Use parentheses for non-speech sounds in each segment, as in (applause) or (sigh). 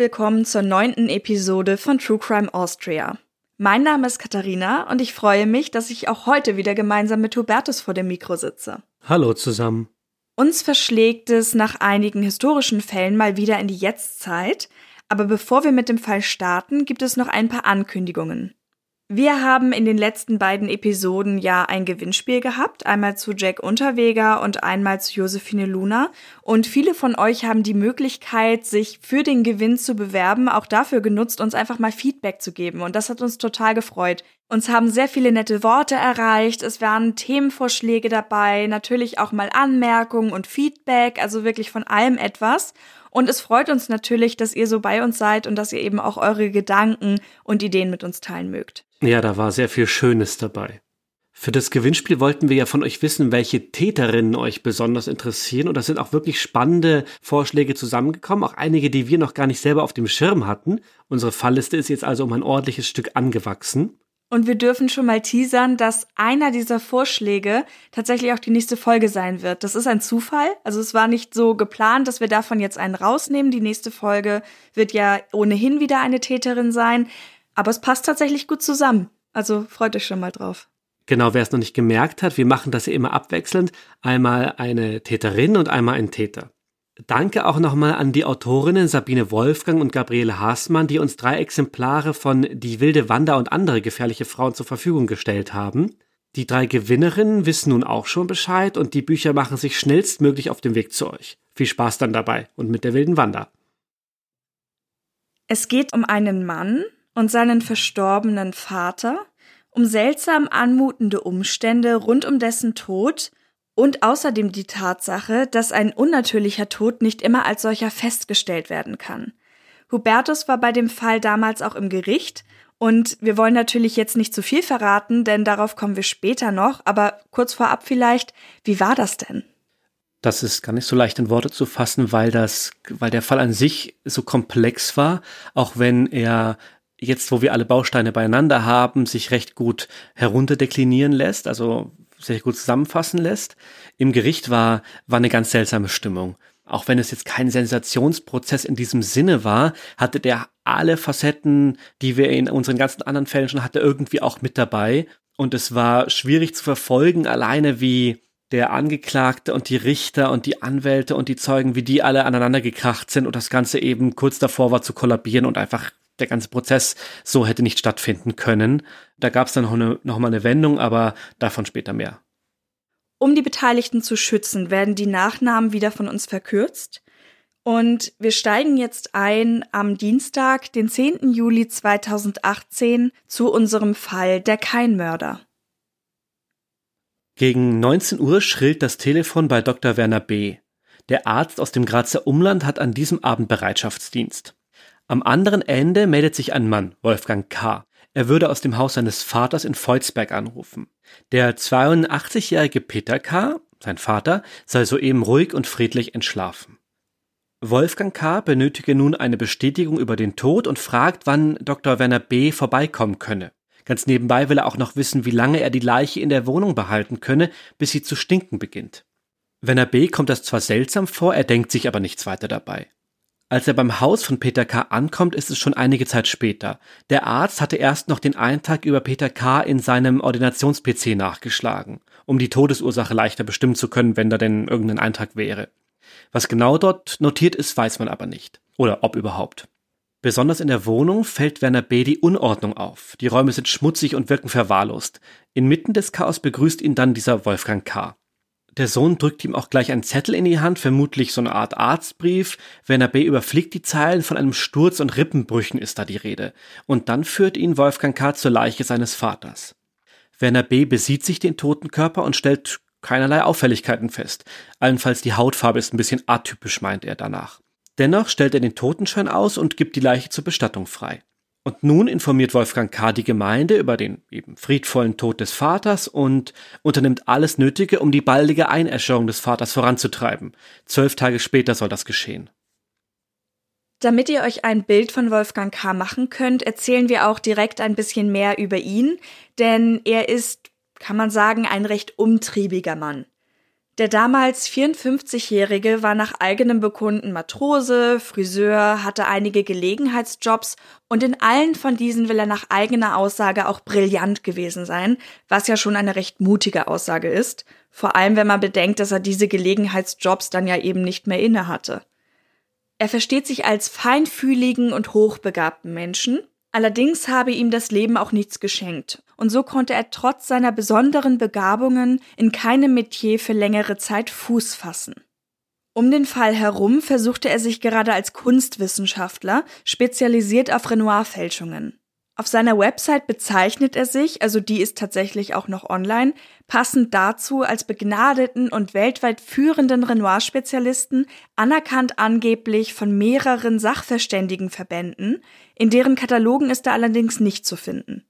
Willkommen zur neunten Episode von True Crime Austria. Mein Name ist Katharina und ich freue mich, dass ich auch heute wieder gemeinsam mit Hubertus vor dem Mikro sitze. Hallo zusammen. Uns verschlägt es nach einigen historischen Fällen mal wieder in die Jetztzeit, aber bevor wir mit dem Fall starten, gibt es noch ein paar Ankündigungen. Wir haben in den letzten beiden Episoden ja ein Gewinnspiel gehabt, einmal zu Jack Unterweger und einmal zu Josephine Luna. Und viele von euch haben die Möglichkeit, sich für den Gewinn zu bewerben, auch dafür genutzt, uns einfach mal Feedback zu geben. Und das hat uns total gefreut. Uns haben sehr viele nette Worte erreicht, es waren Themenvorschläge dabei, natürlich auch mal Anmerkungen und Feedback, also wirklich von allem etwas. Und es freut uns natürlich, dass ihr so bei uns seid und dass ihr eben auch eure Gedanken und Ideen mit uns teilen mögt. Ja, da war sehr viel Schönes dabei. Für das Gewinnspiel wollten wir ja von euch wissen, welche Täterinnen euch besonders interessieren. Und da sind auch wirklich spannende Vorschläge zusammengekommen. Auch einige, die wir noch gar nicht selber auf dem Schirm hatten. Unsere Fallliste ist jetzt also um ein ordentliches Stück angewachsen. Und wir dürfen schon mal teasern, dass einer dieser Vorschläge tatsächlich auch die nächste Folge sein wird. Das ist ein Zufall. Also es war nicht so geplant, dass wir davon jetzt einen rausnehmen. Die nächste Folge wird ja ohnehin wieder eine Täterin sein. Aber es passt tatsächlich gut zusammen. Also freut euch schon mal drauf. Genau, wer es noch nicht gemerkt hat, wir machen das ja immer abwechselnd. Einmal eine Täterin und einmal ein Täter. Danke auch nochmal an die Autorinnen Sabine Wolfgang und Gabriele Haßmann, die uns drei Exemplare von Die wilde Wanda und andere gefährliche Frauen zur Verfügung gestellt haben. Die drei Gewinnerinnen wissen nun auch schon Bescheid und die Bücher machen sich schnellstmöglich auf den Weg zu euch. Viel Spaß dann dabei und mit der wilden Wanda. Es geht um einen Mann, und seinen verstorbenen Vater, um seltsam anmutende Umstände rund um dessen Tod und außerdem die Tatsache, dass ein unnatürlicher Tod nicht immer als solcher festgestellt werden kann. Hubertus war bei dem Fall damals auch im Gericht und wir wollen natürlich jetzt nicht zu viel verraten, denn darauf kommen wir später noch, aber kurz vorab vielleicht, wie war das denn? Das ist gar nicht so leicht in Worte zu fassen, weil das, weil der Fall an sich so komplex war, auch wenn er jetzt, wo wir alle Bausteine beieinander haben, sich recht gut herunterdeklinieren lässt, also sehr gut zusammenfassen lässt. Im Gericht war, war eine ganz seltsame Stimmung. Auch wenn es jetzt kein Sensationsprozess in diesem Sinne war, hatte der alle Facetten, die wir in unseren ganzen anderen Fällen schon hatten, irgendwie auch mit dabei. Und es war schwierig zu verfolgen, alleine wie der Angeklagte und die Richter und die Anwälte und die Zeugen, wie die alle aneinander gekracht sind und das Ganze eben kurz davor war zu kollabieren und einfach der ganze Prozess so hätte nicht stattfinden können. Da gab es dann noch, eine, noch mal eine Wendung, aber davon später mehr. Um die Beteiligten zu schützen, werden die Nachnamen wieder von uns verkürzt. Und wir steigen jetzt ein am Dienstag, den 10. Juli 2018, zu unserem Fall der Keinmörder. Gegen 19 Uhr schrillt das Telefon bei Dr. Werner B. Der Arzt aus dem Grazer Umland hat an diesem Abend Bereitschaftsdienst. Am anderen Ende meldet sich ein Mann, Wolfgang K. Er würde aus dem Haus seines Vaters in Volzberg anrufen. Der 82-jährige Peter K., sein Vater, sei soeben ruhig und friedlich entschlafen. Wolfgang K. benötige nun eine Bestätigung über den Tod und fragt, wann Dr. Werner B. vorbeikommen könne. Ganz nebenbei will er auch noch wissen, wie lange er die Leiche in der Wohnung behalten könne, bis sie zu stinken beginnt. Werner B. kommt das zwar seltsam vor, er denkt sich aber nichts weiter dabei. Als er beim Haus von Peter K. ankommt, ist es schon einige Zeit später. Der Arzt hatte erst noch den Eintrag über Peter K. in seinem Ordinations-PC nachgeschlagen, um die Todesursache leichter bestimmen zu können, wenn da denn irgendein Eintrag wäre. Was genau dort notiert ist, weiß man aber nicht. Oder ob überhaupt. Besonders in der Wohnung fällt Werner B. die Unordnung auf. Die Räume sind schmutzig und wirken verwahrlost. Inmitten des Chaos begrüßt ihn dann dieser Wolfgang K. Der Sohn drückt ihm auch gleich einen Zettel in die Hand, vermutlich so eine Art Arztbrief. Werner B. überfliegt die Zeilen, von einem Sturz und Rippenbrüchen ist da die Rede. Und dann führt ihn Wolfgang K. zur Leiche seines Vaters. Werner B. besieht sich den toten Körper und stellt keinerlei Auffälligkeiten fest. Allenfalls die Hautfarbe ist ein bisschen atypisch, meint er danach. Dennoch stellt er den Totenschein aus und gibt die Leiche zur Bestattung frei. Und nun informiert Wolfgang K. die Gemeinde über den eben friedvollen Tod des Vaters und unternimmt alles Nötige, um die baldige Einäscherung des Vaters voranzutreiben. Zwölf Tage später soll das geschehen. Damit ihr euch ein Bild von Wolfgang K. machen könnt, erzählen wir auch direkt ein bisschen mehr über ihn, denn er ist, kann man sagen, ein recht umtriebiger Mann. Der damals 54-Jährige war nach eigenem Bekunden Matrose, Friseur, hatte einige Gelegenheitsjobs und in allen von diesen will er nach eigener Aussage auch brillant gewesen sein, was ja schon eine recht mutige Aussage ist, vor allem wenn man bedenkt, dass er diese Gelegenheitsjobs dann ja eben nicht mehr inne hatte. Er versteht sich als feinfühligen und hochbegabten Menschen Allerdings habe ihm das Leben auch nichts geschenkt, und so konnte er trotz seiner besonderen Begabungen in keinem Metier für längere Zeit Fuß fassen. Um den Fall herum versuchte er sich gerade als Kunstwissenschaftler, spezialisiert auf Renoir-Fälschungen. Auf seiner Website bezeichnet er sich, also die ist tatsächlich auch noch online, passend dazu als begnadeten und weltweit führenden Renoir-Spezialisten, anerkannt angeblich von mehreren Sachverständigenverbänden, in deren Katalogen ist er allerdings nicht zu finden.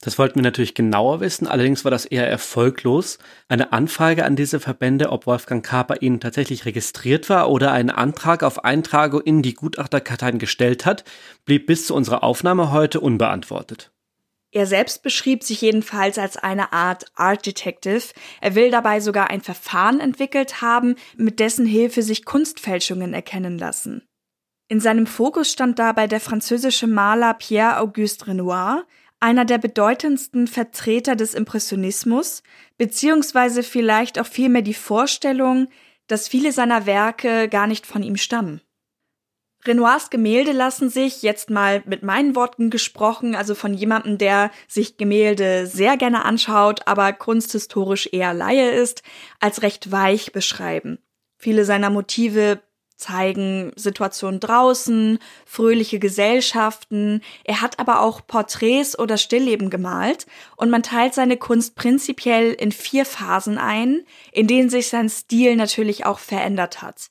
Das wollten wir natürlich genauer wissen, allerdings war das eher erfolglos. Eine Anfrage an diese Verbände, ob Wolfgang K. bei ihnen tatsächlich registriert war oder einen Antrag auf Eintragung in die Gutachterkarteien gestellt hat, blieb bis zu unserer Aufnahme heute unbeantwortet. Er selbst beschrieb sich jedenfalls als eine Art Art Detective. Er will dabei sogar ein Verfahren entwickelt haben, mit dessen Hilfe sich Kunstfälschungen erkennen lassen. In seinem Fokus stand dabei der französische Maler Pierre-Auguste Renoir, einer der bedeutendsten Vertreter des Impressionismus, beziehungsweise vielleicht auch vielmehr die Vorstellung, dass viele seiner Werke gar nicht von ihm stammen. Renoirs Gemälde lassen sich, jetzt mal mit meinen Worten gesprochen, also von jemandem, der sich Gemälde sehr gerne anschaut, aber kunsthistorisch eher Laie ist, als recht weich beschreiben. Viele seiner Motive zeigen Situationen draußen, fröhliche Gesellschaften. Er hat aber auch Porträts oder Stillleben gemalt und man teilt seine Kunst prinzipiell in vier Phasen ein, in denen sich sein Stil natürlich auch verändert hat.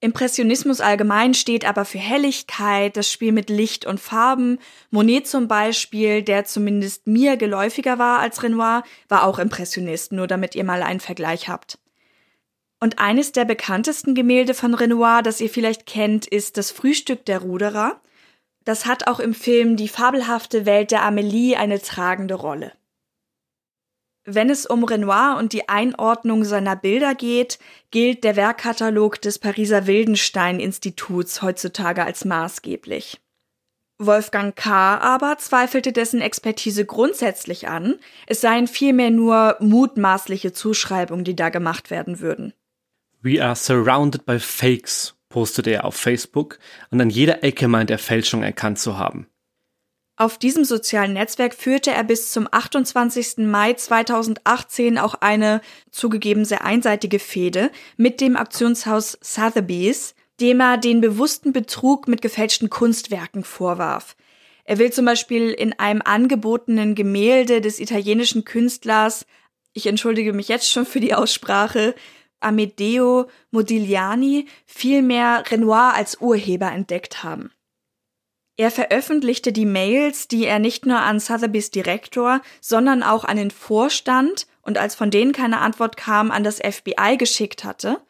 Impressionismus allgemein steht aber für Helligkeit, das Spiel mit Licht und Farben. Monet zum Beispiel, der zumindest mir geläufiger war als Renoir, war auch Impressionist, nur damit ihr mal einen Vergleich habt. Und eines der bekanntesten Gemälde von Renoir, das ihr vielleicht kennt, ist das Frühstück der Ruderer. Das hat auch im Film Die fabelhafte Welt der Amelie eine tragende Rolle. Wenn es um Renoir und die Einordnung seiner Bilder geht, gilt der Werkkatalog des Pariser Wildenstein Instituts heutzutage als maßgeblich. Wolfgang K. aber zweifelte dessen Expertise grundsätzlich an, es seien vielmehr nur mutmaßliche Zuschreibungen, die da gemacht werden würden. We are surrounded by fakes, postete er auf Facebook und an jeder Ecke meint er Fälschung erkannt zu haben. Auf diesem sozialen Netzwerk führte er bis zum 28. Mai 2018 auch eine zugegeben sehr einseitige Fehde mit dem Aktionshaus Sotheby's, dem er den bewussten Betrug mit gefälschten Kunstwerken vorwarf. Er will zum Beispiel in einem angebotenen Gemälde des italienischen Künstlers, ich entschuldige mich jetzt schon für die Aussprache, Amedeo Modigliani vielmehr Renoir als Urheber entdeckt haben. Er veröffentlichte die Mails, die er nicht nur an Sotheby's Direktor, sondern auch an den Vorstand und als von denen keine Antwort kam, an das FBI geschickt hatte.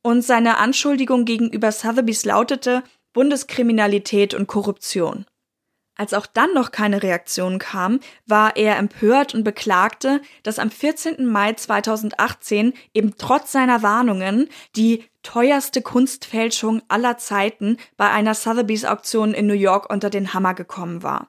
Und seine Anschuldigung gegenüber Sotheby's lautete Bundeskriminalität und Korruption. Als auch dann noch keine Reaktion kam, war er empört und beklagte, dass am 14. Mai 2018 eben trotz seiner Warnungen die teuerste Kunstfälschung aller Zeiten bei einer Sotheby's Auktion in New York unter den Hammer gekommen war.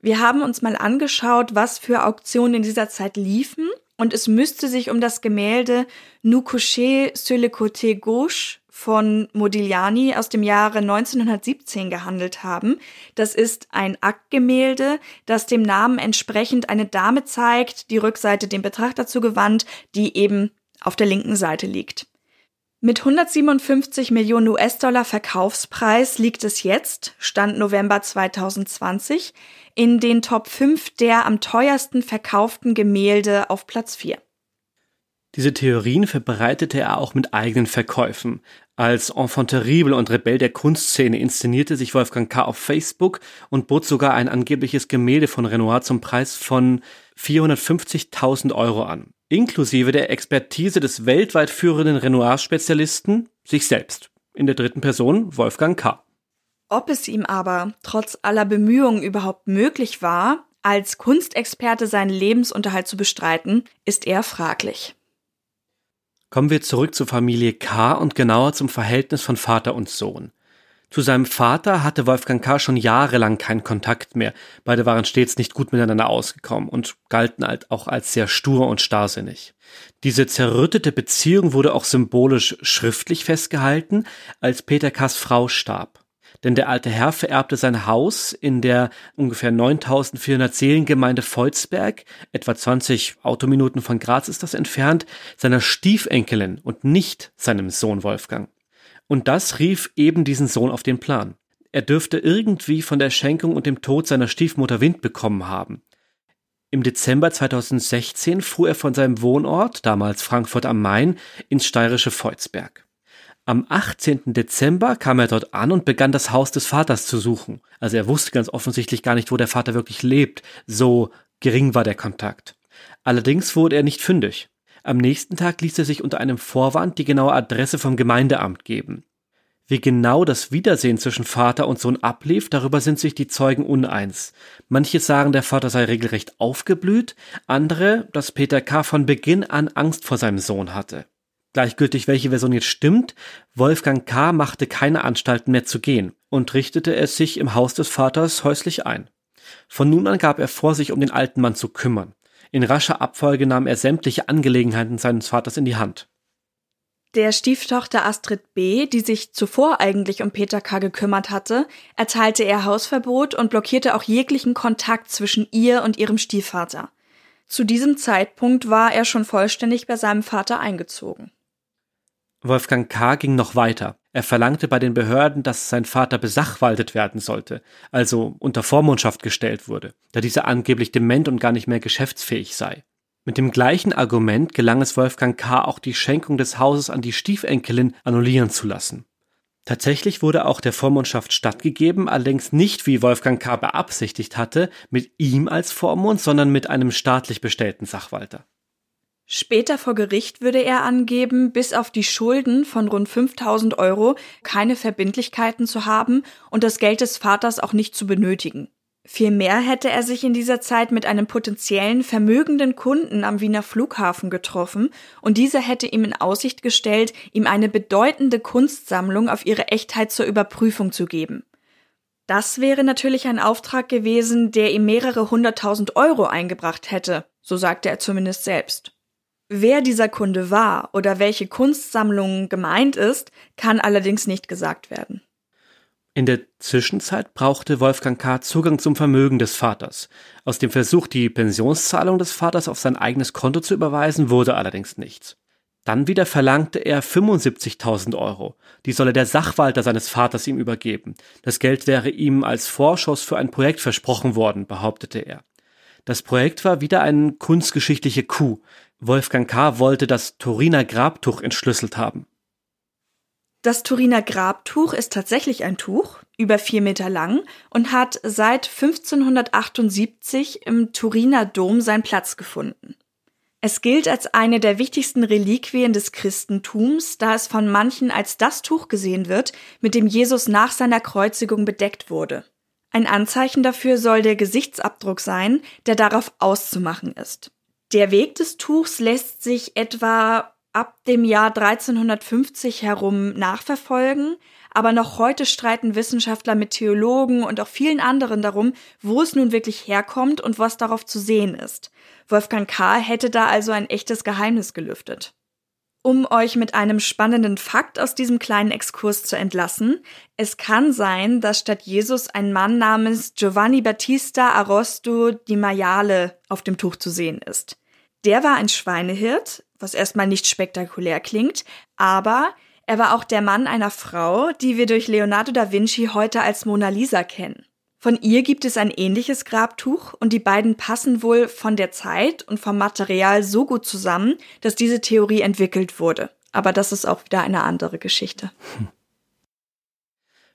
Wir haben uns mal angeschaut, was für Auktionen in dieser Zeit liefen und es müsste sich um das Gemälde Nous coucher sur le côté gauche von Modigliani aus dem Jahre 1917 gehandelt haben. Das ist ein Aktgemälde, das dem Namen entsprechend eine Dame zeigt, die Rückseite dem Betrachter zugewandt, die eben auf der linken Seite liegt. Mit 157 Millionen US-Dollar Verkaufspreis liegt es jetzt, Stand November 2020, in den Top 5 der am teuersten verkauften Gemälde auf Platz 4. Diese Theorien verbreitete er auch mit eigenen Verkäufen. Als Enfant terrible und Rebell der Kunstszene inszenierte sich Wolfgang K. auf Facebook und bot sogar ein angebliches Gemälde von Renoir zum Preis von 450.000 Euro an, inklusive der Expertise des weltweit führenden Renoir-Spezialisten, sich selbst, in der dritten Person Wolfgang K. Ob es ihm aber trotz aller Bemühungen überhaupt möglich war, als Kunstexperte seinen Lebensunterhalt zu bestreiten, ist eher fraglich. Kommen wir zurück zur Familie K. und genauer zum Verhältnis von Vater und Sohn. Zu seinem Vater hatte Wolfgang K. schon jahrelang keinen Kontakt mehr. Beide waren stets nicht gut miteinander ausgekommen und galten halt auch als sehr stur und starrsinnig. Diese zerrüttete Beziehung wurde auch symbolisch schriftlich festgehalten, als Peter K.s Frau starb denn der alte Herr vererbte sein Haus in der ungefähr 9400 Seelengemeinde Volzberg, etwa 20 Autominuten von Graz ist das entfernt, seiner Stiefenkelin und nicht seinem Sohn Wolfgang. Und das rief eben diesen Sohn auf den Plan. Er dürfte irgendwie von der Schenkung und dem Tod seiner Stiefmutter Wind bekommen haben. Im Dezember 2016 fuhr er von seinem Wohnort, damals Frankfurt am Main, ins steirische Volzberg. Am 18. Dezember kam er dort an und begann das Haus des Vaters zu suchen. Also er wusste ganz offensichtlich gar nicht, wo der Vater wirklich lebt. So gering war der Kontakt. Allerdings wurde er nicht fündig. Am nächsten Tag ließ er sich unter einem Vorwand die genaue Adresse vom Gemeindeamt geben. Wie genau das Wiedersehen zwischen Vater und Sohn ablief, darüber sind sich die Zeugen uneins. Manche sagen, der Vater sei regelrecht aufgeblüht, andere, dass Peter K. von Beginn an Angst vor seinem Sohn hatte. Gleichgültig welche Version jetzt stimmt, Wolfgang K. machte keine Anstalten mehr zu gehen und richtete es sich im Haus des Vaters häuslich ein. Von nun an gab er vor, sich um den alten Mann zu kümmern. In rascher Abfolge nahm er sämtliche Angelegenheiten seines Vaters in die Hand. Der Stieftochter Astrid B., die sich zuvor eigentlich um Peter K. gekümmert hatte, erteilte er Hausverbot und blockierte auch jeglichen Kontakt zwischen ihr und ihrem Stiefvater. Zu diesem Zeitpunkt war er schon vollständig bei seinem Vater eingezogen. Wolfgang K. ging noch weiter. Er verlangte bei den Behörden, dass sein Vater besachwaltet werden sollte, also unter Vormundschaft gestellt wurde, da dieser angeblich dement und gar nicht mehr geschäftsfähig sei. Mit dem gleichen Argument gelang es Wolfgang K. auch die Schenkung des Hauses an die Stiefenkelin annullieren zu lassen. Tatsächlich wurde auch der Vormundschaft stattgegeben, allerdings nicht, wie Wolfgang K. beabsichtigt hatte, mit ihm als Vormund, sondern mit einem staatlich bestellten Sachwalter. Später vor Gericht würde er angeben, bis auf die Schulden von rund 5000 Euro keine Verbindlichkeiten zu haben und das Geld des Vaters auch nicht zu benötigen. Vielmehr hätte er sich in dieser Zeit mit einem potenziellen vermögenden Kunden am Wiener Flughafen getroffen und dieser hätte ihm in Aussicht gestellt, ihm eine bedeutende Kunstsammlung auf ihre Echtheit zur Überprüfung zu geben. Das wäre natürlich ein Auftrag gewesen, der ihm mehrere hunderttausend Euro eingebracht hätte, so sagte er zumindest selbst. Wer dieser Kunde war oder welche Kunstsammlung gemeint ist, kann allerdings nicht gesagt werden. In der Zwischenzeit brauchte Wolfgang K. Zugang zum Vermögen des Vaters. Aus dem Versuch, die Pensionszahlung des Vaters auf sein eigenes Konto zu überweisen, wurde allerdings nichts. Dann wieder verlangte er 75.000 Euro. Die solle der Sachwalter seines Vaters ihm übergeben. Das Geld wäre ihm als Vorschuss für ein Projekt versprochen worden, behauptete er. Das Projekt war wieder eine kunstgeschichtliche Coup. Wolfgang K. wollte das Turiner Grabtuch entschlüsselt haben. Das Turiner Grabtuch ist tatsächlich ein Tuch, über vier Meter lang und hat seit 1578 im Turiner Dom seinen Platz gefunden. Es gilt als eine der wichtigsten Reliquien des Christentums, da es von manchen als das Tuch gesehen wird, mit dem Jesus nach seiner Kreuzigung bedeckt wurde. Ein Anzeichen dafür soll der Gesichtsabdruck sein, der darauf auszumachen ist. Der Weg des Tuchs lässt sich etwa ab dem Jahr 1350 herum nachverfolgen, aber noch heute streiten Wissenschaftler mit Theologen und auch vielen anderen darum, wo es nun wirklich herkommt und was darauf zu sehen ist. Wolfgang K. hätte da also ein echtes Geheimnis gelüftet. Um euch mit einem spannenden Fakt aus diesem kleinen Exkurs zu entlassen, es kann sein, dass statt Jesus ein Mann namens Giovanni Battista Arosto di Maiale auf dem Tuch zu sehen ist. Der war ein Schweinehirt, was erstmal nicht spektakulär klingt, aber er war auch der Mann einer Frau, die wir durch Leonardo da Vinci heute als Mona Lisa kennen. Von ihr gibt es ein ähnliches Grabtuch und die beiden passen wohl von der Zeit und vom Material so gut zusammen, dass diese Theorie entwickelt wurde. Aber das ist auch wieder eine andere Geschichte. Hm.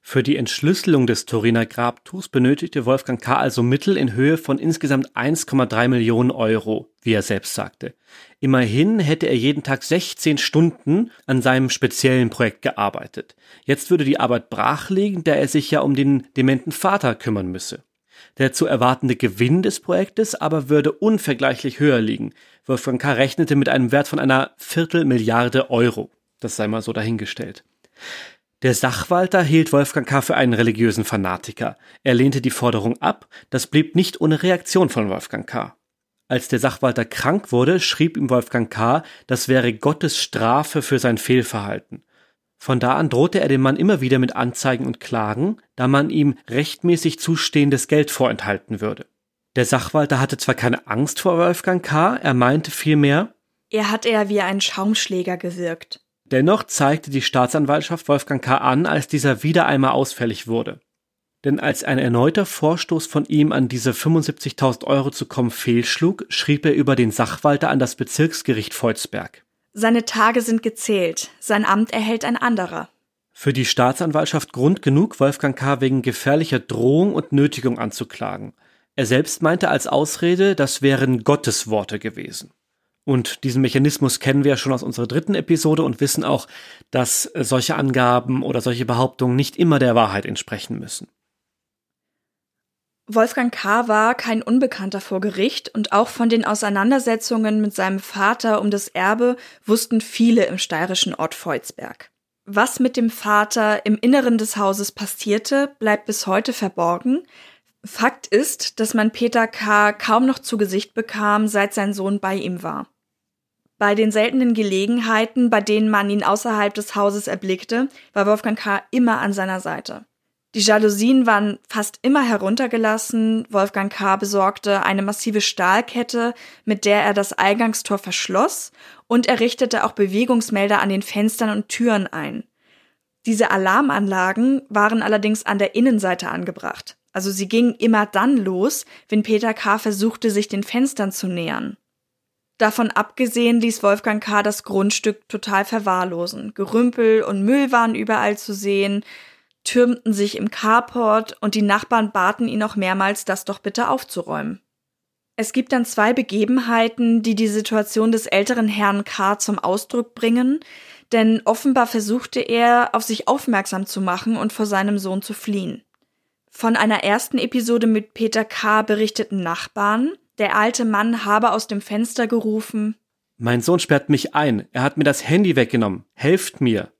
Für die Entschlüsselung des Turiner Grabtuchs benötigte Wolfgang K. also Mittel in Höhe von insgesamt 1,3 Millionen Euro, wie er selbst sagte. Immerhin hätte er jeden Tag 16 Stunden an seinem speziellen Projekt gearbeitet. Jetzt würde die Arbeit brach liegen, da er sich ja um den dementen Vater kümmern müsse. Der zu erwartende Gewinn des Projektes aber würde unvergleichlich höher liegen. Wolfgang K. rechnete mit einem Wert von einer Viertelmilliarde Euro. Das sei mal so dahingestellt. Der Sachwalter hielt Wolfgang K. für einen religiösen Fanatiker. Er lehnte die Forderung ab, das blieb nicht ohne Reaktion von Wolfgang K. Als der Sachwalter krank wurde, schrieb ihm Wolfgang K., das wäre Gottes Strafe für sein Fehlverhalten. Von da an drohte er dem Mann immer wieder mit Anzeigen und Klagen, da man ihm rechtmäßig zustehendes Geld vorenthalten würde. Der Sachwalter hatte zwar keine Angst vor Wolfgang K., er meinte vielmehr, er hat eher wie ein Schaumschläger gewirkt. Dennoch zeigte die Staatsanwaltschaft Wolfgang K. an, als dieser wieder einmal ausfällig wurde. Denn als ein erneuter Vorstoß von ihm an diese 75.000 Euro zu kommen fehlschlug, schrieb er über den Sachwalter an das Bezirksgericht Volzberg. Seine Tage sind gezählt, sein Amt erhält ein anderer. Für die Staatsanwaltschaft Grund genug, Wolfgang K. wegen gefährlicher Drohung und Nötigung anzuklagen. Er selbst meinte als Ausrede, das wären Gottesworte gewesen. Und diesen Mechanismus kennen wir ja schon aus unserer dritten Episode und wissen auch, dass solche Angaben oder solche Behauptungen nicht immer der Wahrheit entsprechen müssen. Wolfgang K. war kein Unbekannter vor Gericht und auch von den Auseinandersetzungen mit seinem Vater um das Erbe wussten viele im steirischen Ort Volzberg. Was mit dem Vater im Inneren des Hauses passierte, bleibt bis heute verborgen. Fakt ist, dass man Peter K. kaum noch zu Gesicht bekam, seit sein Sohn bei ihm war. Bei den seltenen Gelegenheiten, bei denen man ihn außerhalb des Hauses erblickte, war Wolfgang K. immer an seiner Seite. Die Jalousien waren fast immer heruntergelassen. Wolfgang K. besorgte eine massive Stahlkette, mit der er das Eingangstor verschloss, und er richtete auch Bewegungsmelder an den Fenstern und Türen ein. Diese Alarmanlagen waren allerdings an der Innenseite angebracht. Also sie gingen immer dann los, wenn Peter K. versuchte, sich den Fenstern zu nähern. Davon abgesehen ließ Wolfgang K. das Grundstück total verwahrlosen. Gerümpel und Müll waren überall zu sehen, türmten sich im Carport und die Nachbarn baten ihn auch mehrmals, das doch bitte aufzuräumen. Es gibt dann zwei Begebenheiten, die die Situation des älteren Herrn K. zum Ausdruck bringen, denn offenbar versuchte er, auf sich aufmerksam zu machen und vor seinem Sohn zu fliehen. Von einer ersten Episode mit Peter K. berichteten Nachbarn, der alte Mann habe aus dem Fenster gerufen Mein Sohn sperrt mich ein, er hat mir das Handy weggenommen, helft mir.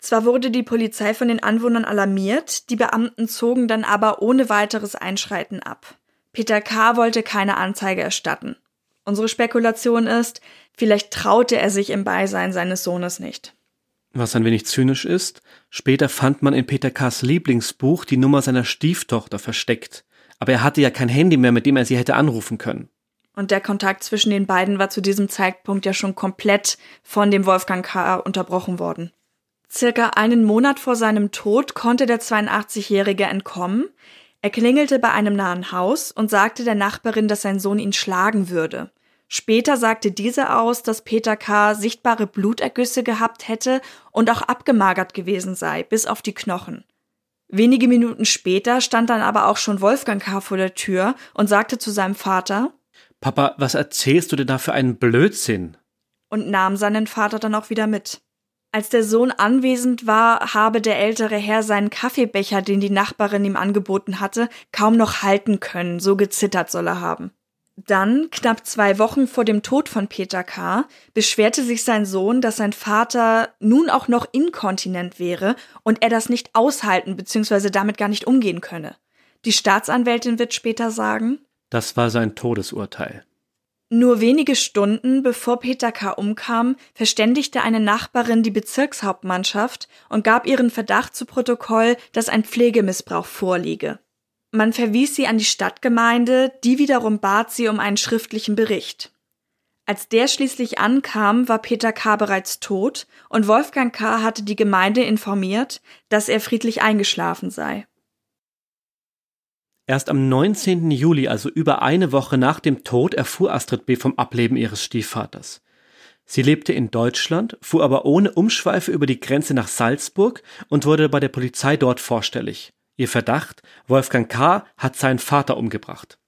Zwar wurde die Polizei von den Anwohnern alarmiert, die Beamten zogen dann aber ohne weiteres Einschreiten ab. Peter K. wollte keine Anzeige erstatten. Unsere Spekulation ist, vielleicht traute er sich im Beisein seines Sohnes nicht. Was ein wenig zynisch ist, später fand man in Peter K.s Lieblingsbuch die Nummer seiner Stieftochter versteckt. Aber er hatte ja kein Handy mehr, mit dem er sie hätte anrufen können. Und der Kontakt zwischen den beiden war zu diesem Zeitpunkt ja schon komplett von dem Wolfgang K. unterbrochen worden. Circa einen Monat vor seinem Tod konnte der 82-Jährige entkommen. Er klingelte bei einem nahen Haus und sagte der Nachbarin, dass sein Sohn ihn schlagen würde. Später sagte diese aus, dass Peter K. sichtbare Blutergüsse gehabt hätte und auch abgemagert gewesen sei, bis auf die Knochen. Wenige Minuten später stand dann aber auch schon Wolfgang K. vor der Tür und sagte zu seinem Vater Papa, was erzählst du denn da für einen Blödsinn? und nahm seinen Vater dann auch wieder mit. Als der Sohn anwesend war, habe der ältere Herr seinen Kaffeebecher, den die Nachbarin ihm angeboten hatte, kaum noch halten können, so gezittert soll er haben. Dann, knapp zwei Wochen vor dem Tod von Peter K., beschwerte sich sein Sohn, dass sein Vater nun auch noch inkontinent wäre und er das nicht aushalten bzw. damit gar nicht umgehen könne. Die Staatsanwältin wird später sagen, das war sein Todesurteil. Nur wenige Stunden bevor Peter K. umkam, verständigte eine Nachbarin die Bezirkshauptmannschaft und gab ihren Verdacht zu Protokoll, dass ein Pflegemissbrauch vorliege. Man verwies sie an die Stadtgemeinde, die wiederum bat sie um einen schriftlichen Bericht. Als der schließlich ankam, war Peter K. bereits tot und Wolfgang K. hatte die Gemeinde informiert, dass er friedlich eingeschlafen sei. Erst am 19. Juli, also über eine Woche nach dem Tod, erfuhr Astrid B. vom Ableben ihres Stiefvaters. Sie lebte in Deutschland, fuhr aber ohne Umschweife über die Grenze nach Salzburg und wurde bei der Polizei dort vorstellig. Ihr Verdacht, Wolfgang K. hat seinen Vater umgebracht.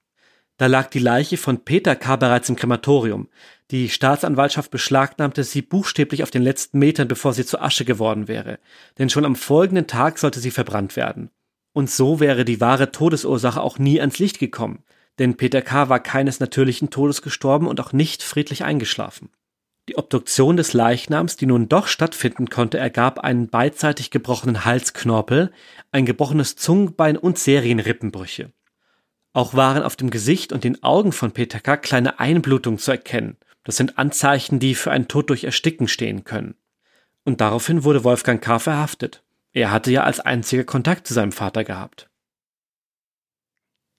Da lag die Leiche von Peter K. bereits im Krematorium. Die Staatsanwaltschaft beschlagnahmte sie buchstäblich auf den letzten Metern, bevor sie zu Asche geworden wäre. Denn schon am folgenden Tag sollte sie verbrannt werden. Und so wäre die wahre Todesursache auch nie ans Licht gekommen. Denn Peter K. war keines natürlichen Todes gestorben und auch nicht friedlich eingeschlafen. Die Obduktion des Leichnams, die nun doch stattfinden konnte, ergab einen beidseitig gebrochenen Halsknorpel, ein gebrochenes Zungenbein und Serienrippenbrüche. Auch waren auf dem Gesicht und den Augen von Peter K. kleine Einblutungen zu erkennen. Das sind Anzeichen, die für einen Tod durch Ersticken stehen können. Und daraufhin wurde Wolfgang K. verhaftet. Er hatte ja als einziger Kontakt zu seinem Vater gehabt.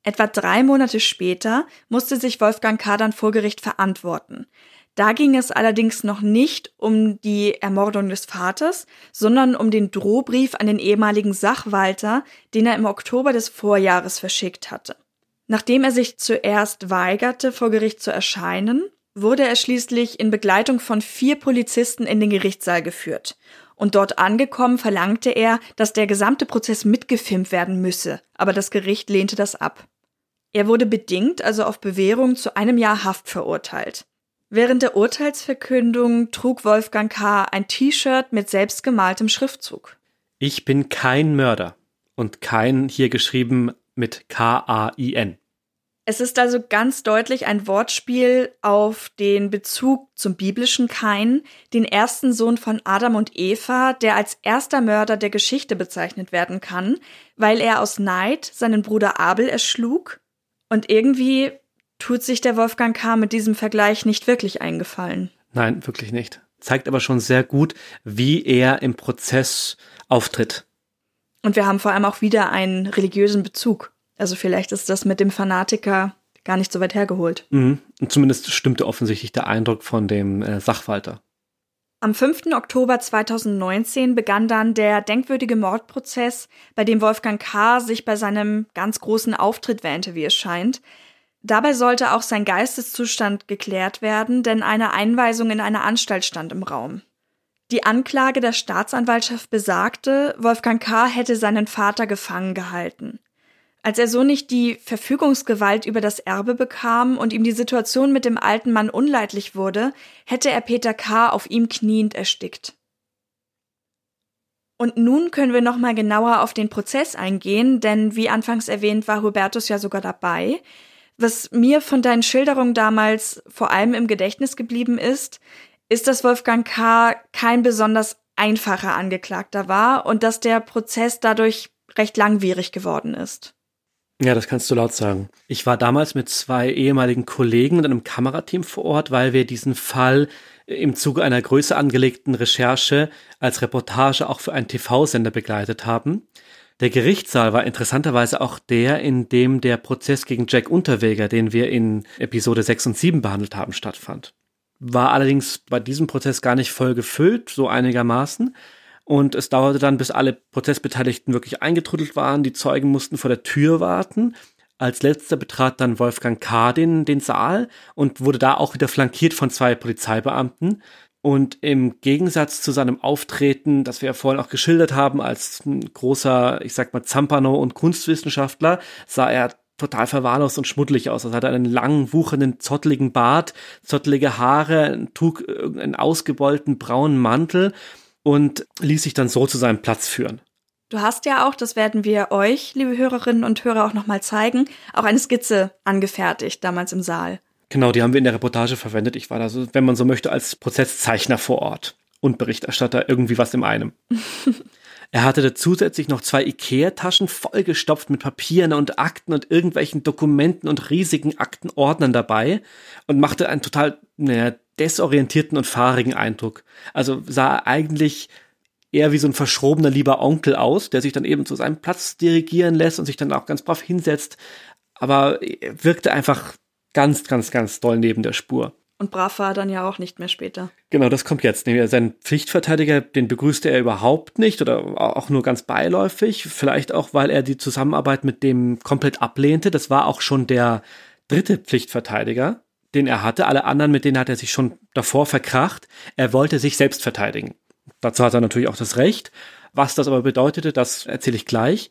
Etwa drei Monate später musste sich Wolfgang K. dann vor Gericht verantworten. Da ging es allerdings noch nicht um die Ermordung des Vaters, sondern um den Drohbrief an den ehemaligen Sachwalter, den er im Oktober des Vorjahres verschickt hatte. Nachdem er sich zuerst weigerte, vor Gericht zu erscheinen, wurde er schließlich in Begleitung von vier Polizisten in den Gerichtssaal geführt. Und dort angekommen verlangte er, dass der gesamte Prozess mitgefilmt werden müsse, aber das Gericht lehnte das ab. Er wurde bedingt, also auf Bewährung, zu einem Jahr Haft verurteilt. Während der Urteilsverkündung trug Wolfgang K. ein T-Shirt mit selbstgemaltem Schriftzug. Ich bin kein Mörder und kein hier geschrieben mit K-A-I-N. Es ist also ganz deutlich ein Wortspiel auf den Bezug zum biblischen Kain, den ersten Sohn von Adam und Eva, der als erster Mörder der Geschichte bezeichnet werden kann, weil er aus Neid seinen Bruder Abel erschlug. Und irgendwie tut sich der Wolfgang K. mit diesem Vergleich nicht wirklich eingefallen. Nein, wirklich nicht. Zeigt aber schon sehr gut, wie er im Prozess auftritt. Und wir haben vor allem auch wieder einen religiösen Bezug. Also vielleicht ist das mit dem Fanatiker gar nicht so weit hergeholt. Mhm. Und zumindest stimmte offensichtlich der Eindruck von dem äh, Sachwalter. Am 5. Oktober 2019 begann dann der denkwürdige Mordprozess, bei dem Wolfgang K. sich bei seinem ganz großen Auftritt wähnte, wie es scheint. Dabei sollte auch sein Geisteszustand geklärt werden, denn eine Einweisung in eine Anstalt stand im Raum. Die Anklage der Staatsanwaltschaft besagte, Wolfgang K. hätte seinen Vater gefangen gehalten. Als er so nicht die Verfügungsgewalt über das Erbe bekam und ihm die Situation mit dem alten Mann unleidlich wurde, hätte er Peter K. auf ihm kniend erstickt. Und nun können wir noch mal genauer auf den Prozess eingehen, denn wie anfangs erwähnt war Hubertus ja sogar dabei. Was mir von deinen Schilderungen damals vor allem im Gedächtnis geblieben ist, ist, dass Wolfgang K. kein besonders einfacher Angeklagter war und dass der Prozess dadurch recht langwierig geworden ist. Ja, das kannst du laut sagen. Ich war damals mit zwei ehemaligen Kollegen und einem Kamerateam vor Ort, weil wir diesen Fall im Zuge einer größer angelegten Recherche als Reportage auch für einen TV-Sender begleitet haben. Der Gerichtssaal war interessanterweise auch der, in dem der Prozess gegen Jack Unterweger, den wir in Episode 6 und 7 behandelt haben, stattfand. War allerdings bei diesem Prozess gar nicht voll gefüllt, so einigermaßen. Und es dauerte dann, bis alle Prozessbeteiligten wirklich eingetrudelt waren. Die Zeugen mussten vor der Tür warten. Als letzter betrat dann Wolfgang K. den, den Saal und wurde da auch wieder flankiert von zwei Polizeibeamten. Und im Gegensatz zu seinem Auftreten, das wir ja vorhin auch geschildert haben, als großer, ich sag mal, Zampano und Kunstwissenschaftler, sah er total verwahrlost und schmuddelig aus. Also hatte einen langen, wuchernden, zotteligen Bart, zottelige Haare, trug einen ausgebeulten braunen Mantel und ließ sich dann so zu seinem Platz führen. Du hast ja auch, das werden wir euch, liebe Hörerinnen und Hörer, auch nochmal zeigen, auch eine Skizze angefertigt, damals im Saal. Genau, die haben wir in der Reportage verwendet. Ich war da so, wenn man so möchte, als Prozesszeichner vor Ort und Berichterstatter irgendwie was in einem. (laughs) er hatte da zusätzlich noch zwei Ikea-Taschen vollgestopft mit Papieren und Akten und irgendwelchen Dokumenten und riesigen Aktenordnern dabei und machte einen total, naja, desorientierten und fahrigen Eindruck. Also sah eigentlich eher wie so ein verschrobener lieber Onkel aus, der sich dann eben zu seinem Platz dirigieren lässt und sich dann auch ganz brav hinsetzt, aber wirkte einfach ganz, ganz, ganz doll neben der Spur. Und brav war er dann ja auch nicht mehr später. Genau, das kommt jetzt. Sein Pflichtverteidiger, den begrüßte er überhaupt nicht oder auch nur ganz beiläufig. Vielleicht auch, weil er die Zusammenarbeit mit dem komplett ablehnte. Das war auch schon der dritte Pflichtverteidiger, den er hatte. Alle anderen, mit denen hat er sich schon davor verkracht. Er wollte sich selbst verteidigen. Dazu hat er natürlich auch das Recht. Was das aber bedeutete, das erzähle ich gleich.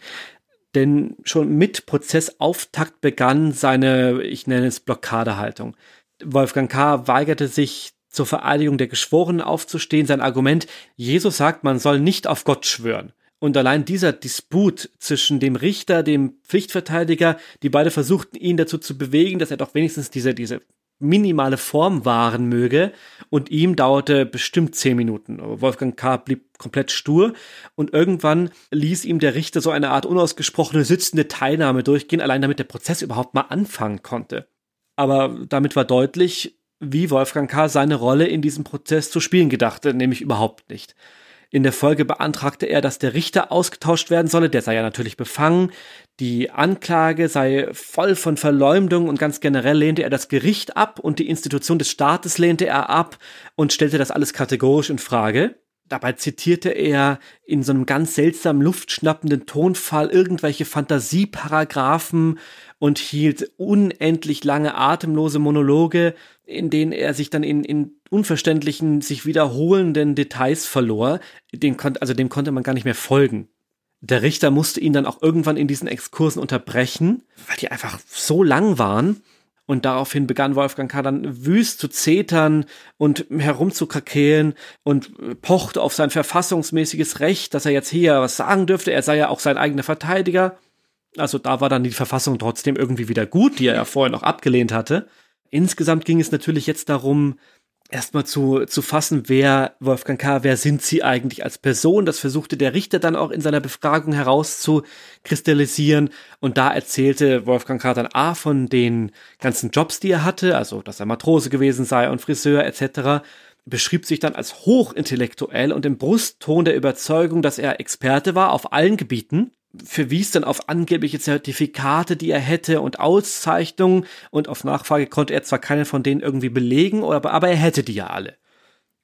Denn schon mit Prozessauftakt begann seine, ich nenne es Blockadehaltung. Wolfgang K. weigerte sich zur Vereidigung der Geschworenen aufzustehen. Sein Argument, Jesus sagt, man soll nicht auf Gott schwören. Und allein dieser Disput zwischen dem Richter, dem Pflichtverteidiger, die beide versuchten, ihn dazu zu bewegen, dass er doch wenigstens diese, diese minimale Form wahren möge. Und ihm dauerte bestimmt zehn Minuten. Wolfgang K. blieb komplett stur und irgendwann ließ ihm der Richter so eine Art unausgesprochene sitzende Teilnahme durchgehen, allein damit der Prozess überhaupt mal anfangen konnte. Aber damit war deutlich, wie Wolfgang K. seine Rolle in diesem Prozess zu spielen gedachte, nämlich überhaupt nicht. In der Folge beantragte er, dass der Richter ausgetauscht werden solle, der sei ja natürlich befangen. Die Anklage sei voll von Verleumdung und ganz generell lehnte er das Gericht ab und die Institution des Staates lehnte er ab und stellte das alles kategorisch in Frage. Dabei zitierte er in so einem ganz seltsamen luftschnappenden Tonfall irgendwelche Fantasieparagraphen und hielt unendlich lange atemlose Monologe, in denen er sich dann in, in unverständlichen, sich wiederholenden Details verlor. Dem konnte, also dem konnte man gar nicht mehr folgen. Der Richter musste ihn dann auch irgendwann in diesen Exkursen unterbrechen, weil die einfach so lang waren. Und daraufhin begann Wolfgang K. dann wüst zu zetern und herumzukrakeelen und pochte auf sein verfassungsmäßiges Recht, dass er jetzt hier was sagen dürfte. Er sei ja auch sein eigener Verteidiger. Also da war dann die Verfassung trotzdem irgendwie wieder gut, die er ja vorher noch abgelehnt hatte. Insgesamt ging es natürlich jetzt darum, erstmal zu, zu fassen, wer Wolfgang K., wer sind sie eigentlich als Person? Das versuchte der Richter dann auch in seiner Befragung herauszukristallisieren. Und da erzählte Wolfgang K. dann A von den ganzen Jobs, die er hatte, also dass er Matrose gewesen sei und Friseur etc., beschrieb sich dann als hochintellektuell und im Brustton der Überzeugung, dass er Experte war auf allen Gebieten verwies dann auf angebliche Zertifikate, die er hätte und Auszeichnungen und auf Nachfrage konnte er zwar keine von denen irgendwie belegen, aber, aber er hätte die ja alle.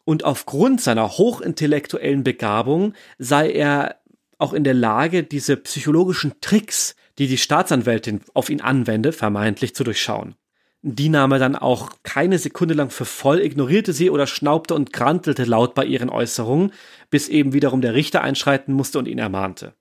Und aufgrund seiner hochintellektuellen Begabung sei er auch in der Lage, diese psychologischen Tricks, die die Staatsanwältin auf ihn anwende, vermeintlich zu durchschauen. Die nahm er dann auch keine Sekunde lang für voll, ignorierte sie oder schnaubte und grantelte laut bei ihren Äußerungen, bis eben wiederum der Richter einschreiten musste und ihn ermahnte.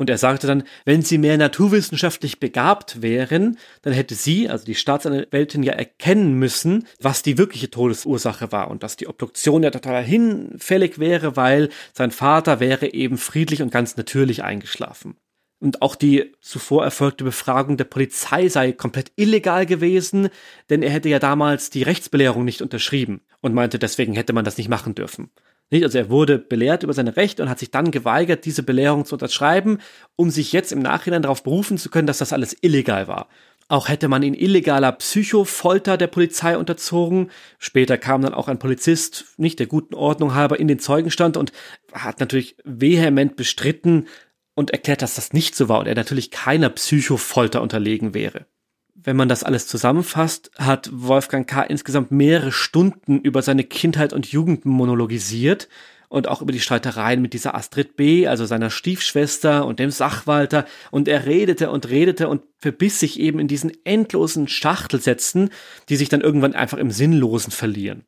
Und er sagte dann, wenn sie mehr naturwissenschaftlich begabt wären, dann hätte sie, also die Staatsanwältin, ja erkennen müssen, was die wirkliche Todesursache war und dass die Obduktion ja total hinfällig wäre, weil sein Vater wäre eben friedlich und ganz natürlich eingeschlafen. Und auch die zuvor erfolgte Befragung der Polizei sei komplett illegal gewesen, denn er hätte ja damals die Rechtsbelehrung nicht unterschrieben und meinte, deswegen hätte man das nicht machen dürfen. Nicht? Also er wurde belehrt über seine Rechte und hat sich dann geweigert, diese Belehrung zu unterschreiben, um sich jetzt im Nachhinein darauf berufen zu können, dass das alles illegal war. Auch hätte man ihn illegaler Psychofolter der Polizei unterzogen. Später kam dann auch ein Polizist, nicht der guten Ordnung halber, in den Zeugenstand und hat natürlich vehement bestritten und erklärt, dass das nicht so war und er natürlich keiner Psychofolter unterlegen wäre wenn man das alles zusammenfasst, hat Wolfgang K. insgesamt mehrere Stunden über seine Kindheit und Jugend monologisiert und auch über die Streitereien mit dieser Astrid B., also seiner Stiefschwester und dem Sachwalter. Und er redete und redete und verbiss sich eben in diesen endlosen Schachtelsätzen, die sich dann irgendwann einfach im Sinnlosen verlieren.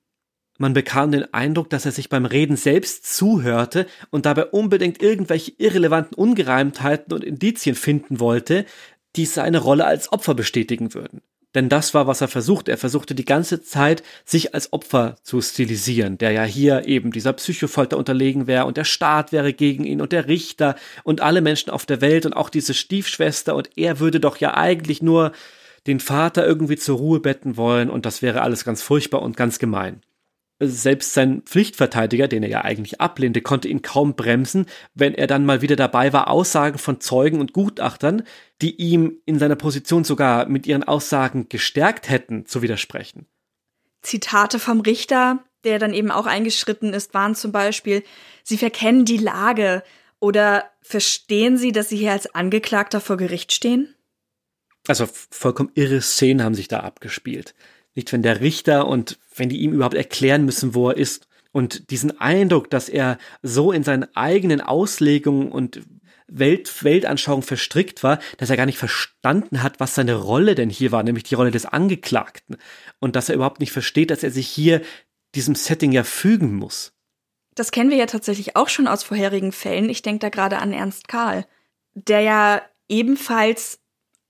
Man bekam den Eindruck, dass er sich beim Reden selbst zuhörte und dabei unbedingt irgendwelche irrelevanten Ungereimtheiten und Indizien finden wollte, die seine Rolle als Opfer bestätigen würden. Denn das war, was er versucht. Er versuchte die ganze Zeit, sich als Opfer zu stilisieren, der ja hier eben dieser Psychofolter unterlegen wäre und der Staat wäre gegen ihn und der Richter und alle Menschen auf der Welt und auch diese Stiefschwester und er würde doch ja eigentlich nur den Vater irgendwie zur Ruhe betten wollen und das wäre alles ganz furchtbar und ganz gemein. Selbst sein Pflichtverteidiger, den er ja eigentlich ablehnte, konnte ihn kaum bremsen, wenn er dann mal wieder dabei war, Aussagen von Zeugen und Gutachtern, die ihm in seiner Position sogar mit ihren Aussagen gestärkt hätten, zu widersprechen. Zitate vom Richter, der dann eben auch eingeschritten ist, waren zum Beispiel, Sie verkennen die Lage oder verstehen Sie, dass Sie hier als Angeklagter vor Gericht stehen? Also vollkommen irre Szenen haben sich da abgespielt. Nicht, wenn der Richter und wenn die ihm überhaupt erklären müssen, wo er ist. Und diesen Eindruck, dass er so in seinen eigenen Auslegungen und Welt, Weltanschauung verstrickt war, dass er gar nicht verstanden hat, was seine Rolle denn hier war, nämlich die Rolle des Angeklagten. Und dass er überhaupt nicht versteht, dass er sich hier diesem Setting ja fügen muss. Das kennen wir ja tatsächlich auch schon aus vorherigen Fällen. Ich denke da gerade an Ernst Karl, der ja ebenfalls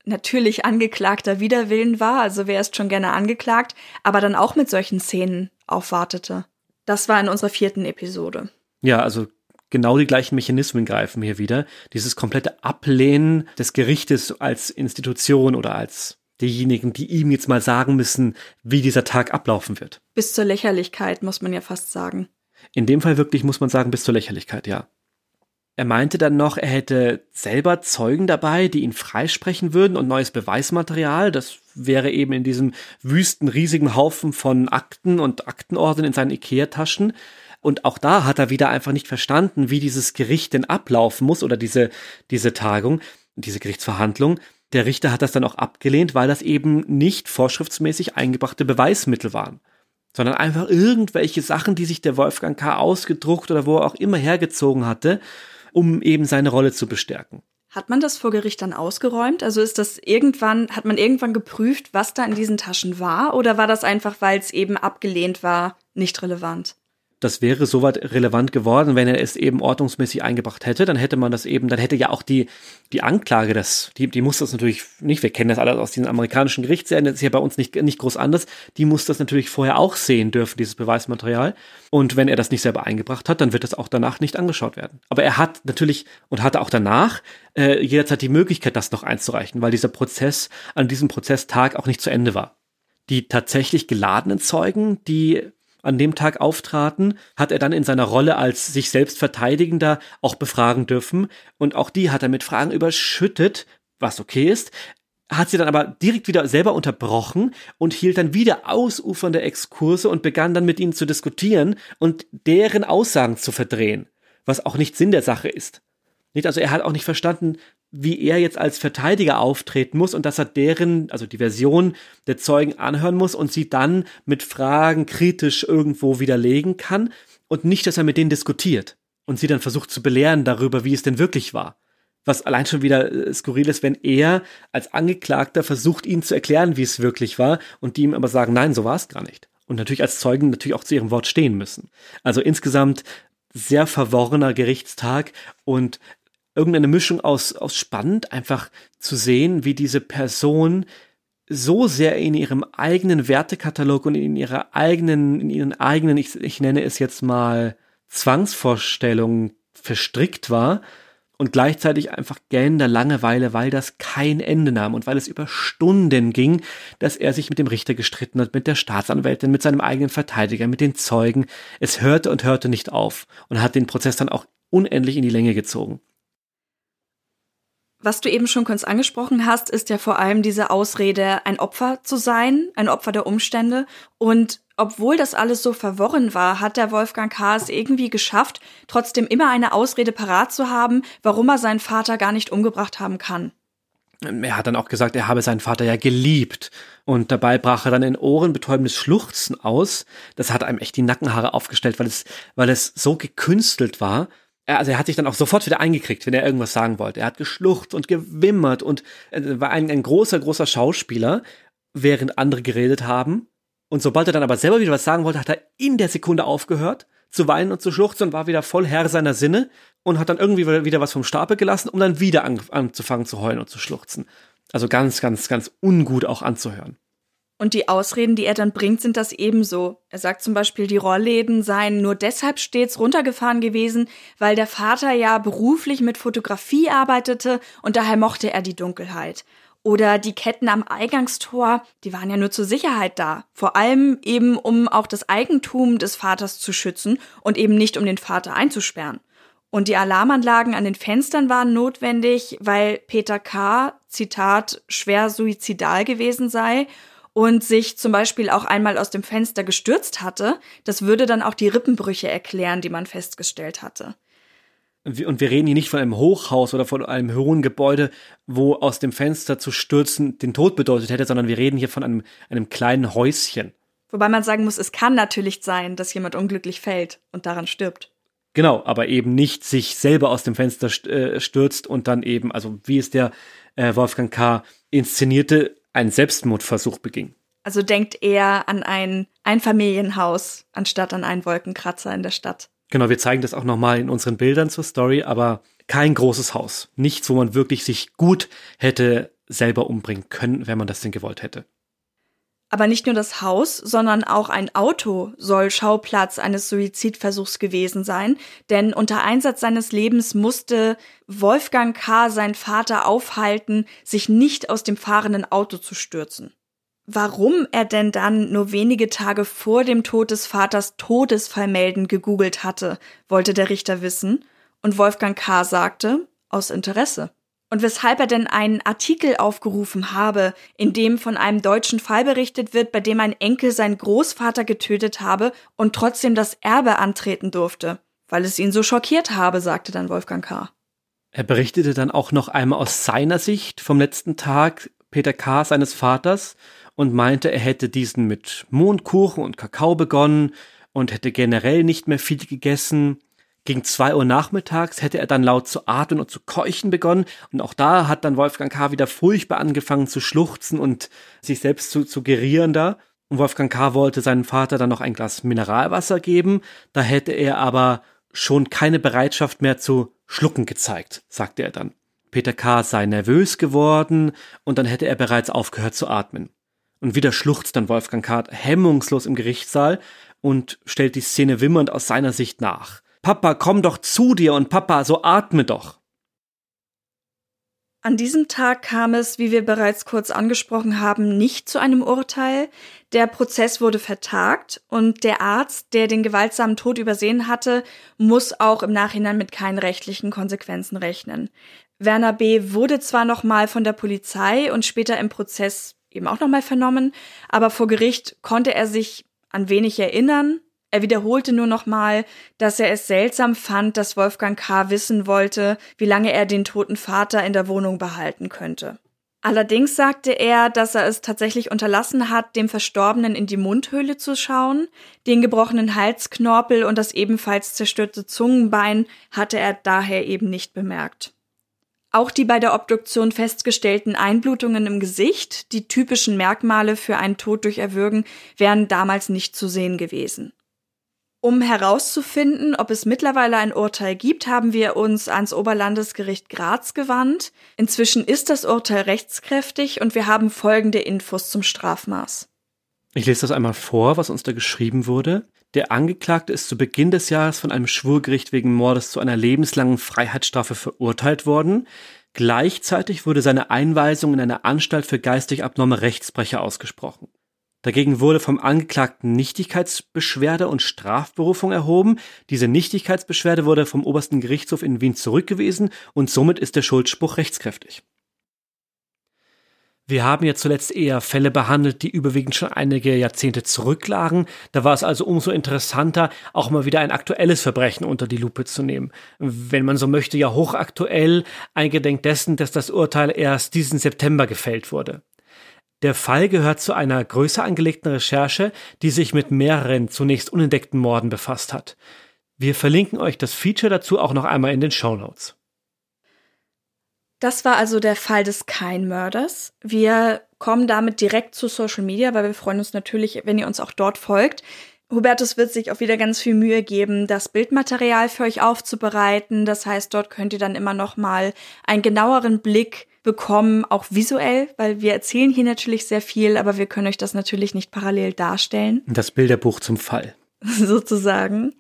natürlich angeklagter Widerwillen war, also wer ist schon gerne angeklagt, aber dann auch mit solchen Szenen aufwartete. Das war in unserer vierten Episode. Ja, also genau die gleichen Mechanismen greifen hier wieder. Dieses komplette Ablehnen des Gerichtes als Institution oder als diejenigen, die ihm jetzt mal sagen müssen, wie dieser Tag ablaufen wird. Bis zur Lächerlichkeit, muss man ja fast sagen. In dem Fall wirklich muss man sagen, bis zur Lächerlichkeit, ja. Er meinte dann noch, er hätte selber Zeugen dabei, die ihn freisprechen würden und neues Beweismaterial. Das wäre eben in diesem wüsten, riesigen Haufen von Akten und Aktenorden in seinen Ikea-Taschen. Und auch da hat er wieder einfach nicht verstanden, wie dieses Gericht denn ablaufen muss oder diese, diese Tagung, diese Gerichtsverhandlung. Der Richter hat das dann auch abgelehnt, weil das eben nicht vorschriftsmäßig eingebrachte Beweismittel waren sondern einfach irgendwelche Sachen, die sich der Wolfgang K. ausgedruckt oder wo er auch immer hergezogen hatte um eben seine Rolle zu bestärken. Hat man das vor Gericht dann ausgeräumt? Also ist das irgendwann, hat man irgendwann geprüft, was da in diesen Taschen war? Oder war das einfach, weil es eben abgelehnt war, nicht relevant? Das wäre soweit relevant geworden, wenn er es eben ordnungsmäßig eingebracht hätte, dann hätte man das eben, dann hätte ja auch die, die Anklage, das, die, die muss das natürlich nicht, wir kennen das alles aus den amerikanischen Gerichtsserien, das ist ja bei uns nicht, nicht groß anders, die muss das natürlich vorher auch sehen dürfen, dieses Beweismaterial. Und wenn er das nicht selber eingebracht hat, dann wird das auch danach nicht angeschaut werden. Aber er hat natürlich und hatte auch danach äh, jederzeit die Möglichkeit, das noch einzureichen, weil dieser Prozess an diesem Prozesstag auch nicht zu Ende war. Die tatsächlich geladenen Zeugen, die an dem Tag auftraten, hat er dann in seiner Rolle als sich selbst Verteidigender auch befragen dürfen. Und auch die hat er mit Fragen überschüttet, was okay ist hat sie dann aber direkt wieder selber unterbrochen und hielt dann wieder ausufernde Exkurse und begann dann mit ihnen zu diskutieren und deren Aussagen zu verdrehen, was auch nicht Sinn der Sache ist. Nicht? Also er hat auch nicht verstanden, wie er jetzt als Verteidiger auftreten muss und dass er deren, also die Version der Zeugen anhören muss und sie dann mit Fragen kritisch irgendwo widerlegen kann und nicht, dass er mit denen diskutiert und sie dann versucht zu belehren darüber, wie es denn wirklich war. Was allein schon wieder äh, skurril ist, wenn er als Angeklagter versucht, ihnen zu erklären, wie es wirklich war und die ihm aber sagen, nein, so war es gar nicht. Und natürlich als Zeugen natürlich auch zu ihrem Wort stehen müssen. Also insgesamt sehr verworrener Gerichtstag und irgendeine Mischung aus, aus spannend, einfach zu sehen, wie diese Person so sehr in ihrem eigenen Wertekatalog und in ihrer eigenen, in ihren eigenen, ich, ich nenne es jetzt mal Zwangsvorstellungen verstrickt war und gleichzeitig einfach gähnender Langeweile, weil das kein Ende nahm und weil es über Stunden ging, dass er sich mit dem Richter gestritten hat, mit der Staatsanwältin, mit seinem eigenen Verteidiger, mit den Zeugen. Es hörte und hörte nicht auf und hat den Prozess dann auch unendlich in die Länge gezogen. Was du eben schon kurz angesprochen hast, ist ja vor allem diese Ausrede, ein Opfer zu sein, ein Opfer der Umstände. Und obwohl das alles so verworren war, hat der Wolfgang K. es irgendwie geschafft, trotzdem immer eine Ausrede parat zu haben, warum er seinen Vater gar nicht umgebracht haben kann. Er hat dann auch gesagt, er habe seinen Vater ja geliebt. Und dabei brach er dann in ohrenbetäubendes Schluchzen aus. Das hat einem echt die Nackenhaare aufgestellt, weil es, weil es so gekünstelt war also er hat sich dann auch sofort wieder eingekriegt, wenn er irgendwas sagen wollte. Er hat geschlucht und gewimmert und äh, war ein, ein großer, großer Schauspieler, während andere geredet haben. Und sobald er dann aber selber wieder was sagen wollte, hat er in der Sekunde aufgehört zu weinen und zu schluchzen und war wieder voll Herr seiner Sinne und hat dann irgendwie wieder was vom Stapel gelassen, um dann wieder an, anzufangen zu heulen und zu schluchzen. Also ganz, ganz, ganz ungut auch anzuhören. Und die Ausreden, die er dann bringt, sind das ebenso. Er sagt zum Beispiel, die Rollläden seien nur deshalb stets runtergefahren gewesen, weil der Vater ja beruflich mit Fotografie arbeitete und daher mochte er die Dunkelheit. Oder die Ketten am Eingangstor, die waren ja nur zur Sicherheit da. Vor allem eben, um auch das Eigentum des Vaters zu schützen und eben nicht um den Vater einzusperren. Und die Alarmanlagen an den Fenstern waren notwendig, weil Peter K., Zitat, schwer suizidal gewesen sei und sich zum Beispiel auch einmal aus dem Fenster gestürzt hatte, das würde dann auch die Rippenbrüche erklären, die man festgestellt hatte. Und wir reden hier nicht von einem Hochhaus oder von einem hohen Gebäude, wo aus dem Fenster zu stürzen den Tod bedeutet hätte, sondern wir reden hier von einem, einem kleinen Häuschen. Wobei man sagen muss, es kann natürlich sein, dass jemand unglücklich fällt und daran stirbt. Genau, aber eben nicht sich selber aus dem Fenster äh, stürzt und dann eben, also wie es der äh, Wolfgang K. inszenierte, einen Selbstmordversuch beging. Also denkt er an ein Einfamilienhaus anstatt an einen Wolkenkratzer in der Stadt. Genau, wir zeigen das auch nochmal in unseren Bildern zur Story, aber kein großes Haus. Nichts, wo man wirklich sich gut hätte selber umbringen können, wenn man das denn gewollt hätte. Aber nicht nur das Haus, sondern auch ein Auto soll Schauplatz eines Suizidversuchs gewesen sein, denn unter Einsatz seines Lebens musste Wolfgang K. seinen Vater aufhalten, sich nicht aus dem fahrenden Auto zu stürzen. Warum er denn dann nur wenige Tage vor dem Tod des Vaters Todesfall melden gegoogelt hatte, wollte der Richter wissen, und Wolfgang K. sagte, aus Interesse und weshalb er denn einen Artikel aufgerufen habe, in dem von einem deutschen Fall berichtet wird, bei dem ein Enkel seinen Großvater getötet habe und trotzdem das Erbe antreten durfte, weil es ihn so schockiert habe, sagte dann Wolfgang K. Er berichtete dann auch noch einmal aus seiner Sicht vom letzten Tag Peter K. seines Vaters und meinte, er hätte diesen mit Mondkuchen und Kakao begonnen und hätte generell nicht mehr viel gegessen gegen zwei Uhr nachmittags hätte er dann laut zu atmen und zu keuchen begonnen. Und auch da hat dann Wolfgang K. wieder furchtbar angefangen zu schluchzen und sich selbst zu, zu gerieren da. Und Wolfgang K. wollte seinem Vater dann noch ein Glas Mineralwasser geben. Da hätte er aber schon keine Bereitschaft mehr zu schlucken gezeigt, sagte er dann. Peter K. sei nervös geworden und dann hätte er bereits aufgehört zu atmen. Und wieder schluchzt dann Wolfgang K. hemmungslos im Gerichtssaal und stellt die Szene wimmernd aus seiner Sicht nach. Papa, komm doch zu dir und Papa, so atme doch. An diesem Tag kam es, wie wir bereits kurz angesprochen haben, nicht zu einem Urteil. Der Prozess wurde vertagt und der Arzt, der den gewaltsamen Tod übersehen hatte, muss auch im Nachhinein mit keinen rechtlichen Konsequenzen rechnen. Werner B. wurde zwar nochmal von der Polizei und später im Prozess eben auch nochmal vernommen, aber vor Gericht konnte er sich an wenig erinnern er wiederholte nur nochmal, dass er es seltsam fand, dass Wolfgang K. wissen wollte, wie lange er den toten Vater in der Wohnung behalten könnte. Allerdings sagte er, dass er es tatsächlich unterlassen hat, dem Verstorbenen in die Mundhöhle zu schauen. Den gebrochenen Halsknorpel und das ebenfalls zerstörte Zungenbein hatte er daher eben nicht bemerkt. Auch die bei der Obduktion festgestellten Einblutungen im Gesicht, die typischen Merkmale für einen Tod durch Erwürgen, wären damals nicht zu sehen gewesen. Um herauszufinden, ob es mittlerweile ein Urteil gibt, haben wir uns ans Oberlandesgericht Graz gewandt. Inzwischen ist das Urteil rechtskräftig und wir haben folgende Infos zum Strafmaß. Ich lese das einmal vor, was uns da geschrieben wurde. Der Angeklagte ist zu Beginn des Jahres von einem Schwurgericht wegen Mordes zu einer lebenslangen Freiheitsstrafe verurteilt worden. Gleichzeitig wurde seine Einweisung in eine Anstalt für geistig abnorme Rechtsbrecher ausgesprochen. Dagegen wurde vom Angeklagten Nichtigkeitsbeschwerde und Strafberufung erhoben. Diese Nichtigkeitsbeschwerde wurde vom obersten Gerichtshof in Wien zurückgewiesen und somit ist der Schuldspruch rechtskräftig. Wir haben ja zuletzt eher Fälle behandelt, die überwiegend schon einige Jahrzehnte zurücklagen. Da war es also umso interessanter, auch mal wieder ein aktuelles Verbrechen unter die Lupe zu nehmen. Wenn man so möchte, ja hochaktuell, eingedenk dessen, dass das Urteil erst diesen September gefällt wurde. Der Fall gehört zu einer größer angelegten Recherche, die sich mit mehreren zunächst unentdeckten Morden befasst hat. Wir verlinken euch das Feature dazu auch noch einmal in den Show Notes. Das war also der Fall des Kein-Mörders. Wir kommen damit direkt zu Social Media, weil wir freuen uns natürlich, wenn ihr uns auch dort folgt. Hubertus wird sich auch wieder ganz viel Mühe geben, das Bildmaterial für euch aufzubereiten. Das heißt, dort könnt ihr dann immer noch mal einen genaueren Blick bekommen, auch visuell, weil wir erzählen hier natürlich sehr viel, aber wir können euch das natürlich nicht parallel darstellen. Das Bilderbuch zum Fall. (laughs) Sozusagen.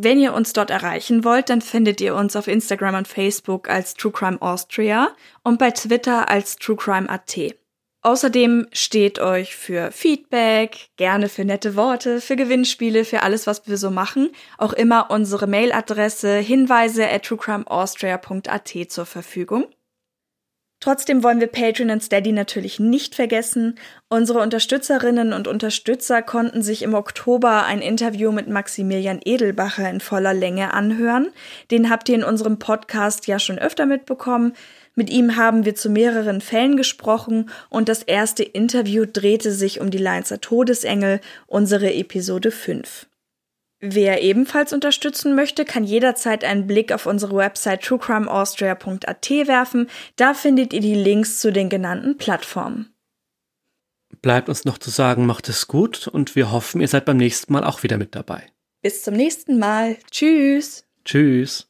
Wenn ihr uns dort erreichen wollt, dann findet ihr uns auf Instagram und Facebook als True Crime Austria und bei Twitter als True Crime AT. Außerdem steht euch für Feedback, gerne für nette Worte, für Gewinnspiele, für alles, was wir so machen, auch immer unsere Mailadresse hinweise at truecrimeaustria.at zur Verfügung. Trotzdem wollen wir Patreon und Steady natürlich nicht vergessen. Unsere Unterstützerinnen und Unterstützer konnten sich im Oktober ein Interview mit Maximilian Edelbacher in voller Länge anhören. Den habt ihr in unserem Podcast ja schon öfter mitbekommen. Mit ihm haben wir zu mehreren Fällen gesprochen und das erste Interview drehte sich um die Leinzer Todesengel, unsere Episode 5. Wer ebenfalls unterstützen möchte, kann jederzeit einen Blick auf unsere Website truecrimeaustria.at werfen. Da findet ihr die Links zu den genannten Plattformen. Bleibt uns noch zu sagen, macht es gut und wir hoffen, ihr seid beim nächsten Mal auch wieder mit dabei. Bis zum nächsten Mal. Tschüss. Tschüss.